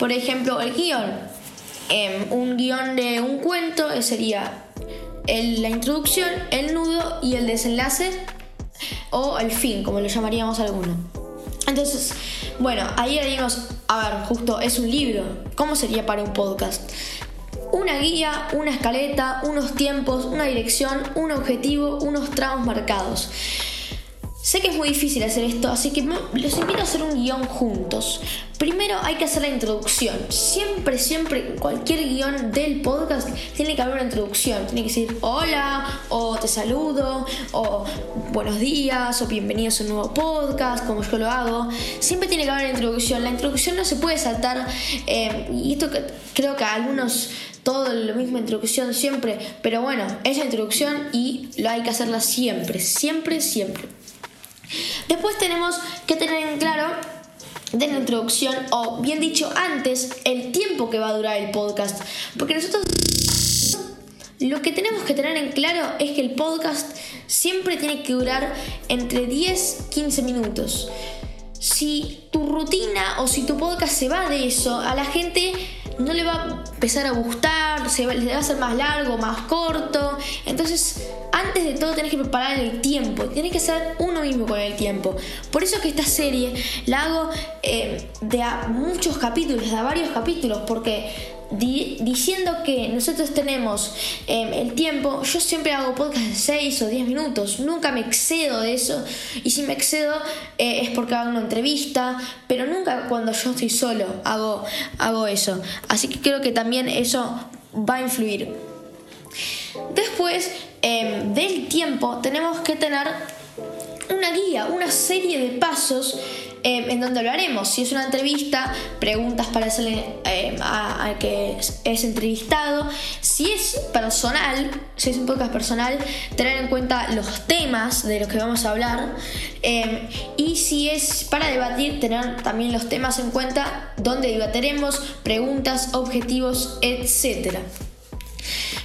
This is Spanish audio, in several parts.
Por ejemplo, el guion. Em, un guion de un cuento eh, sería la introducción, el nudo y el desenlace o el fin, como lo llamaríamos algunos. Entonces, bueno, ahí dimos, a ver, justo es un libro. ¿Cómo sería para un podcast? Una guía, una escaleta, unos tiempos, una dirección, un objetivo, unos tramos marcados. Sé que es muy difícil hacer esto, así que los invito a hacer un guion juntos. Primero hay que hacer la introducción. Siempre, siempre, cualquier guion del podcast tiene que haber una introducción. Tiene que decir hola, o te saludo, o buenos días, o bienvenidos a un nuevo podcast, como yo lo hago. Siempre tiene que haber una introducción. La introducción no se puede saltar, eh, y esto creo que algunos todo lo mismo introducción siempre, pero bueno, es la introducción y lo hay que hacerla siempre, siempre, siempre. Después tenemos que tener en claro de la introducción, o bien dicho antes, el tiempo que va a durar el podcast. Porque nosotros lo que tenemos que tener en claro es que el podcast siempre tiene que durar entre 10-15 minutos. Si tu rutina o si tu podcast se va de eso, a la gente no le va a empezar a gustar, se va, va a ser más largo, más corto. Entonces, antes de todo tenés que preparar el tiempo, tienes que ser uno mismo con el tiempo. Por eso que esta serie la hago eh, de a muchos capítulos, de a varios capítulos, porque diciendo que nosotros tenemos em, el tiempo, yo siempre hago podcast de 6 o 10 minutos, nunca me excedo de eso y si me excedo eh, es porque hago una entrevista, pero nunca cuando yo estoy solo hago, hago eso. Así que creo que también eso va a influir. Después em, del tiempo tenemos que tener una guía, una serie de pasos Em, en donde lo haremos. Si es una entrevista, preguntas para hacerle em, al que es, entrevistado. Si es personal, si es un podcast personal, tener en cuenta los temas de los que vamos a hablar. Y si es para debatir, tener también los temas en cuenta, donde debatiremos, preguntas, objetivos, etc.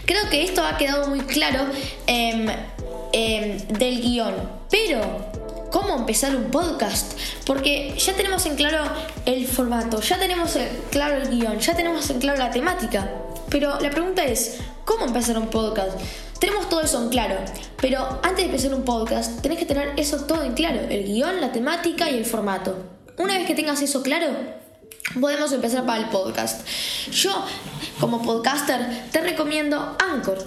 Creo que esto ha quedado muy claro del guion, pero cómo empezar un podcast. Porque ya tenemos en claro el formato, ya tenemos en claro el guion, ya tenemos en claro la temática. Pero la pregunta es, ¿cómo empezar un podcast? Tenemos todo eso en claro, pero antes de empezar un podcast tenés que tener eso todo en claro, el guion, la temática y el formato. Una vez que tengas eso claro, podemos empezar para el podcast. Yo, como podcaster, te recomiendo Anchor.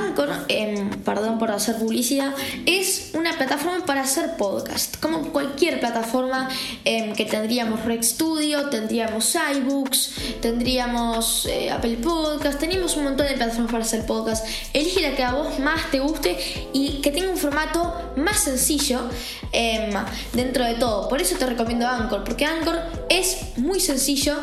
Anchor, em, perdón por hacer publicidad, es una plataforma para hacer podcast. Como cualquier plataforma em, que tendríamos Rex Studio, tendríamos iBooks, tendríamos eh, Apple Podcast, tenemos un montón de plataformas para hacer podcast. Elige la que a vos más te guste y que tenga un formato más sencillo em, dentro de todo. Por eso te recomiendo Anchor, porque Anchor es muy sencillo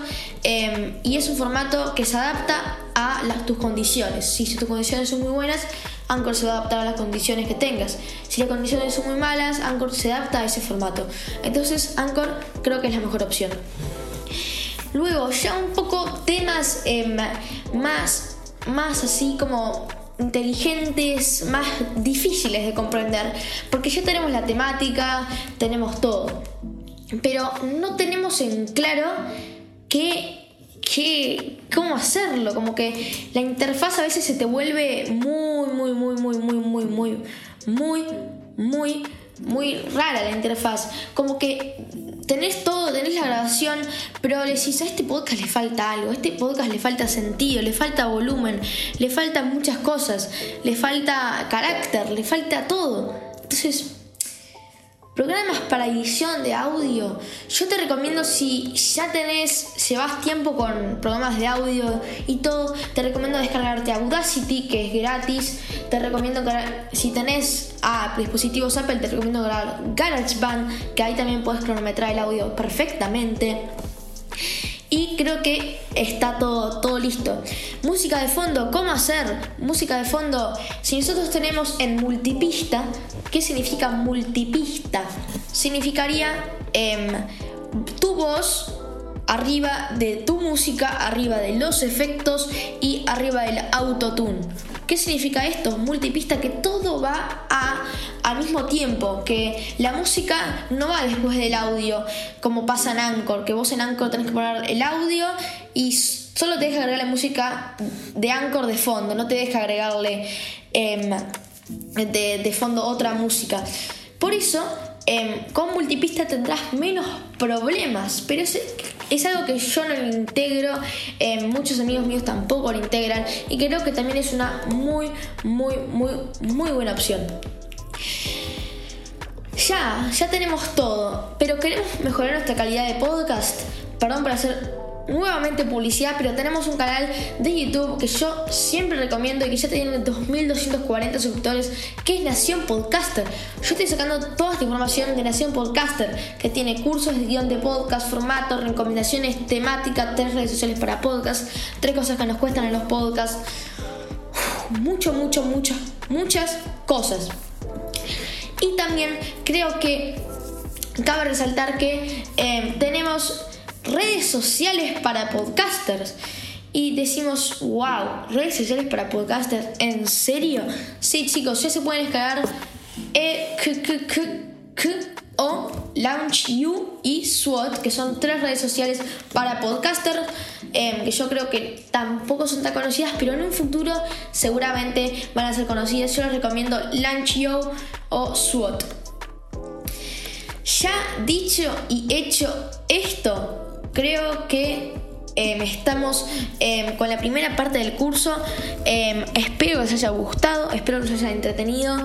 y es un formato que se adapta a las, tus condiciones. Si, tus condiciones son muy buenas, Anchor se va a adaptar a las condiciones que tengas. Si las condiciones son muy malas, Anchor se adapta a ese formato. Entonces, Anchor creo que es la mejor opción. Luego, ya un poco temas em, más, más así como inteligentes, más difíciles de comprender, porque ya tenemos la temática, tenemos todo, pero no tenemos en claro qué qué, cómo hacerlo, como que la interfaz a veces se te vuelve muy, muy, muy, muy, muy, muy, muy, muy, muy, muy rara la interfaz. Como que tenés todo, tenés la grabación, pero le decís a este podcast le falta algo, a este podcast le falta sentido, le falta volumen, le faltan muchas cosas, le falta carácter, le falta todo. Entonces, Programas para edición de audio. Yo te recomiendo si ya tenés, llevas tiempo con programas de audio y todo, te recomiendo descargarte Audacity, que es gratis. Te recomiendo que si tenés a dispositivos Apple, te recomiendo GarageBand, que ahí también puedes cronometrar el audio perfectamente. Y creo que está todo, todo listo. Música de fondo, ¿cómo hacer? Música de fondo, si nosotros tenemos en multipista, ¿qué significa multipista? Significaría em, tu voz arriba de tu música, arriba de los efectos y arriba del autotune. ¿Qué significa esto? Multipista que todo va a, mismo tiempo, que la música no va después del audio, como pasa en Anchor, que vos en Anchor tenés que poner el audio y solo te deja agregar la música de Anchor de fondo, no te deja agregarle em, de, fondo otra música. Por eso, em, con multipista tendrás menos problemas, pero es, es algo que yo no lo integro, em, muchos amigos míos tampoco lo integran y creo que también es una muy, muy, muy, muy buena opción. Ya, ya tenemos todo, pero queremos mejorar nuestra calidad de podcast. Perdón por hacer nuevamente publicidad, pero tenemos un canal de YouTube que yo siempre recomiendo y que ya tiene 2240 suscriptores, que es Nación Podcaster. Yo estoy sacando toda esta información de Nación Podcaster, que tiene cursos de guion de podcast, formatos, recomendaciones, temática, tres redes sociales para podcast, tres cosas que nos cuestan en los podcasts. mucho, mucho, mucho, muchas cosas. Y también creo que cabe resaltar que eh, tenemos redes sociales para podcasters. Y decimos, wow, redes sociales para podcasters, ¿en serio? Sí, chicos, ya se pueden descargar e o Launch You y SWOT, que son tres redes sociales para podcasters, em, que yo creo que tampoco son tan conocidas, pero en un futuro seguramente van a ser conocidas. Yo les recomiendo Launch You o SWOT. Ya dicho y hecho esto, creo que em, estamos em, con la primera parte del curso. Em, espero que os haya gustado, espero que os haya entretenido.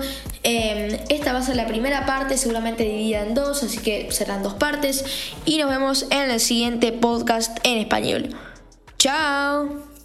esta va a ser la primera parte, seguramente dividida en dos, así que serán dos partes. Y nos vemos en el siguiente podcast en español. ¡Chao!